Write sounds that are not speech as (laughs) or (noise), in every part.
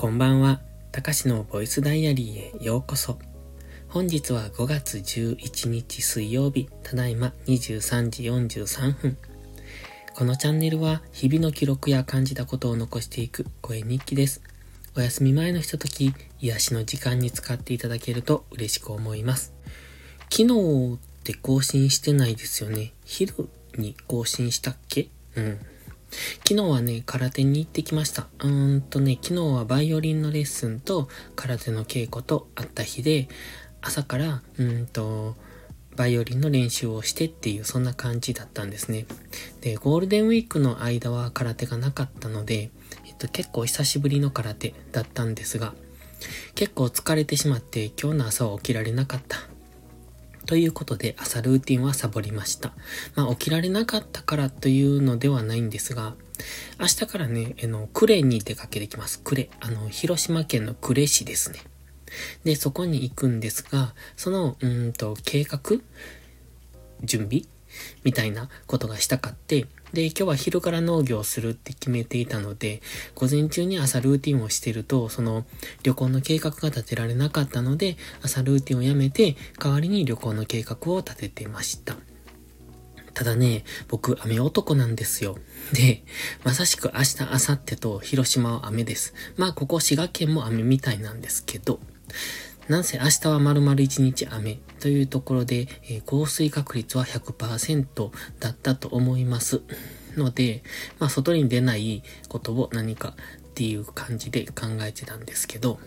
こんばんは。たかしのボイスダイアリーへようこそ。本日は5月11日水曜日、ただいま23時43分。このチャンネルは日々の記録や感じたことを残していく声日記です。お休み前のひととき、癒しの時間に使っていただけると嬉しく思います。昨日って更新してないですよね。昼に更新したっけ？うん。昨日はね、空手に行ってきました。うーんとね、昨日はバイオリンのレッスンと空手の稽古とあった日で、朝から、うんと、バイオリンの練習をしてっていう、そんな感じだったんですね。で、ゴールデンウィークの間は空手がなかったので、えっと、結構久しぶりの空手だったんですが、結構疲れてしまって今日の朝は起きられなかったということで朝ルーティンはサボりました。まあ起きられなかったからというのではないんですが、明日からね、あの、呉に出かけてきます。呉。あの、広島県の呉市ですね。で、そこに行くんですが、その、うんと、計画準備みたいなことがしたかって、で、今日は昼から農業をするって決めていたので、午前中に朝ルーティンをしてると、その旅行の計画が立てられなかったので、朝ルーティンをやめて、代わりに旅行の計画を立ててました。ただね、僕、雨男なんですよ。で、まさしく明日、明後日と広島は雨です。まあ、ここ滋賀県も雨みたいなんですけど、なんせ明日は丸々1日雨というところで、えー、降水確率は100%だったと思います。ので、まあ外に出ないことを何かっていう感じで考えてたんですけど、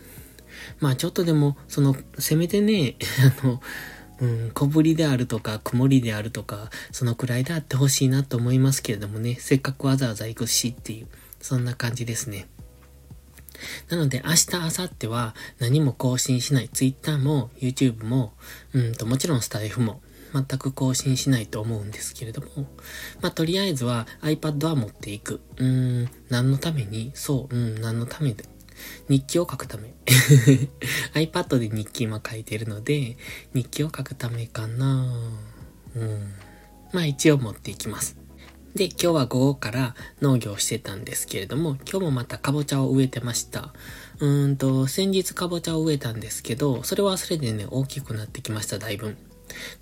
まあちょっとでも、その、せめてね、(laughs) あの、うん、小降りであるとか、曇りであるとか、そのくらいであってほしいなと思いますけれどもね、せっかくわざわざ行くしっていう、そんな感じですね。なので明日、明後日は何も更新しない。Twitter も YouTube も、うんと、もちろんスタイフも全く更新しないと思うんですけれども、まあ、とりあえずは iPad は持っていく。うーん、何のために？そう、うん、何のためで。日記を書くため。(laughs) iPad で日記今書いてるので、日記を書くためかなうん。まあ一応持っていきます。で、今日は午後から農業してたんですけれども、今日もまたかぼちゃを植えてました。うーんと、先日かぼちゃを植えたんですけど、それはそれでね、大きくなってきました、だいぶ。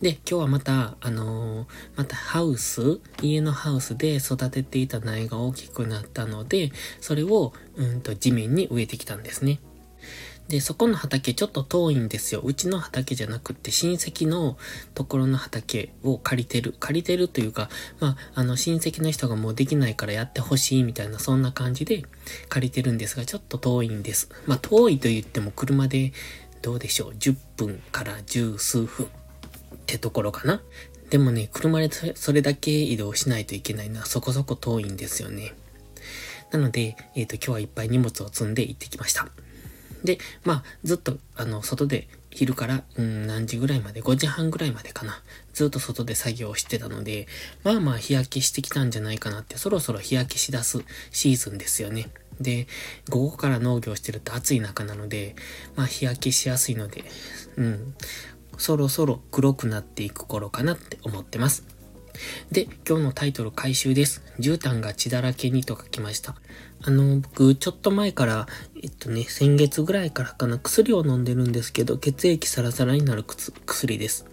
で、今日はまた、あのー、またハウス、家のハウスで育てていた苗が大きくなったので、それを、うんと、地面に植えてきたんですね。で、そこの畑ちょっと遠いんですよ。うちの畑じゃなくって親戚のところの畑を借りてる。借りてるというか、まあ、あの親戚の人がもうできないからやってほしいみたいなそんな感じで借りてるんですが、ちょっと遠いんです。まあ、遠いと言っても車でどうでしょう。10分から十数分ってところかな。でもね、車でそれだけ移動しないといけないのはそこそこ遠いんですよね。なので、えっ、ー、と、今日はいっぱい荷物を積んで行ってきました。で、まあ、ずっと、あの、外で、昼から、うん、何時ぐらいまで、5時半ぐらいまでかな。ずっと外で作業してたので、まあまあ日焼けしてきたんじゃないかなって、そろそろ日焼けしだすシーズンですよね。で、午後から農業してると暑い中なので、まあ日焼けしやすいので、うん、そろそろ黒くなっていく頃かなって思ってます。で、今日のタイトル回収です。絨毯が血だらけにと書きました。あの、僕、ちょっと前から、えっとね、先月ぐらいからかな、薬を飲んでるんですけど、血液サラサラになる薬です。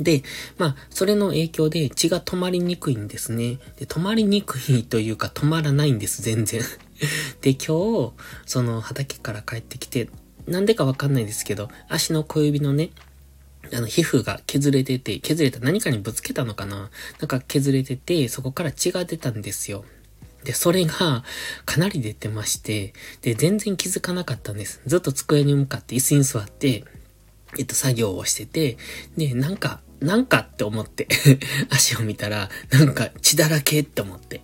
で、まあ、それの影響で血が止まりにくいんですね。で、止まりにくいというか止まらないんです、全然。(laughs) で、今日、その畑から帰ってきて、なんでかわかんないですけど、足の小指のね、あの、皮膚が削れてて、削れた何かにぶつけたのかな？なんか削れてて、そこから血が出たんですよ。で、それがかなり出てまして、で、全然気づかなかったんです。ずっと机に向かって椅子に座って、えっと、作業をしてて、で、なんか、なんかって思って (laughs) 足を見たら、なんか血だらけって思って。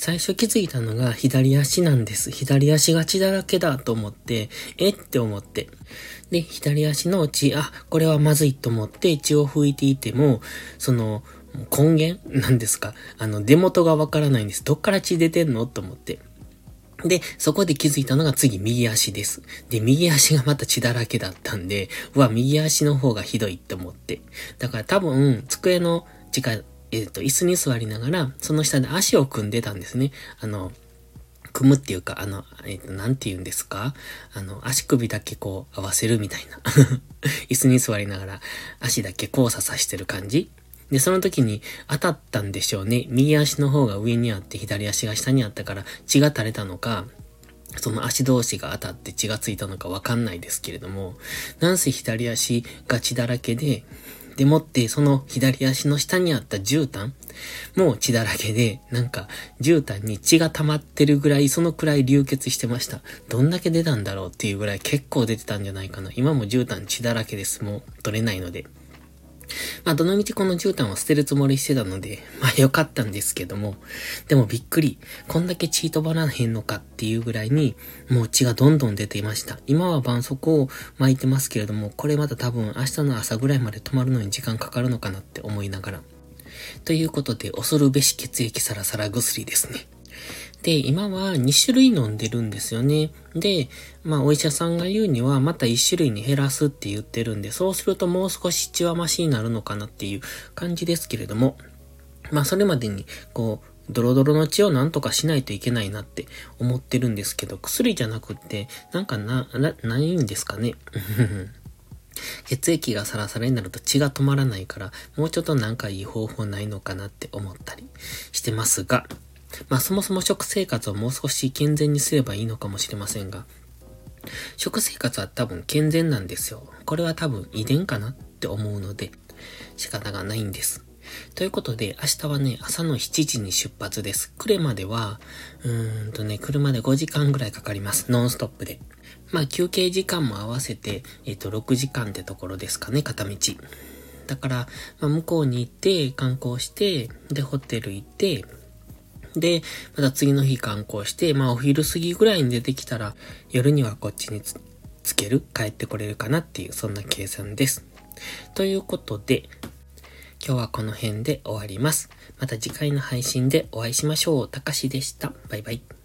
最初気づいたのが左足なんです。左足が血だらけだと思って、えって思って。で、左足の血、あ、これはまずいと思って血を拭いていても、その、根源なんですか？あの、出元がわからないんです。どっから血出てんのと思って。で、そこで気づいたのが次、右足です。で、右足がまた血だらけだったんで、うわ、右足の方がひどいって思って。だから多分、机の近えっ、ー、と、椅子に座りながら、その下で足を組んでたんですね。あの、組むっていうか、あの、えっ、と、なんて言うんですか？あの、足首だけこう合わせるみたいな。(laughs) 椅子に座りながら足だけ交差さしてる感じで、その時に当たったんでしょうね。右足の方が上にあって左足が下にあったから血が垂れたのか、その足同士が当たって血がついたのかわかんないですけれども、なんせ左足が血だらけで、でもってその左足の下にあった絨毯もう血だらけで、なんか絨毯に血が溜まってるぐらい、そのくらい流血してました。どんだけ出たんだろうっていうぐらい結構出てたんじゃないかな。今も絨毯血だらけです。もう取れないので。まあ、どのみちこの絨毯は捨てるつもりしてたので、(laughs) まあよかったんですけども、でもびっくり、こんだけ血飛ばらへんのかっていうぐらいに、もう血がどんどん出ていました。今は絆創膏を巻いてますけれども、これまた多分明日の朝ぐらいまで止まるのに時間かかるのかなって思いながら。ということで、恐るべし血液サラサラ薬ですね。で、今は2種類飲んでるんですよね。で、まあお医者さんが言うにはまた1種類に減らすって言ってるんで、そうするともう少し血はマシになるのかなっていう感じですけれども、まあそれまでに、こう、ドロドロの血をなんとかしないといけないなって思ってるんですけど、薬じゃなくって、なんかな、な、ないんですかね。(laughs) 血液がサラサラになると血が止まらないから、もうちょっとなんかいい方法ないのかなって思ったりしてますが、まあそもそも食生活をもう少し健全にすればいいのかもしれませんが、食生活は多分健全なんですよ。これは多分遺伝かなって思うので、仕方がないんです。ということで、明日はね、朝の7時に出発です。来れまでは、うーんとね、車で5時間ぐらいかかります。ノンストップで。まあ、休憩時間も合わせて、えっ、ー、と、6時間ってところですかね、片道。だから、まあ、向こうに行って、観光して、で、ホテル行って、で、また次の日観光して、まあお昼過ぎぐらいに出てきたら、夜にはこっちにつける、帰ってこれるかなっていう、そんな計算です。ということで、今日はこの辺で終わります。また次回の配信でお会いしましょう。たかしでした。バイバイ。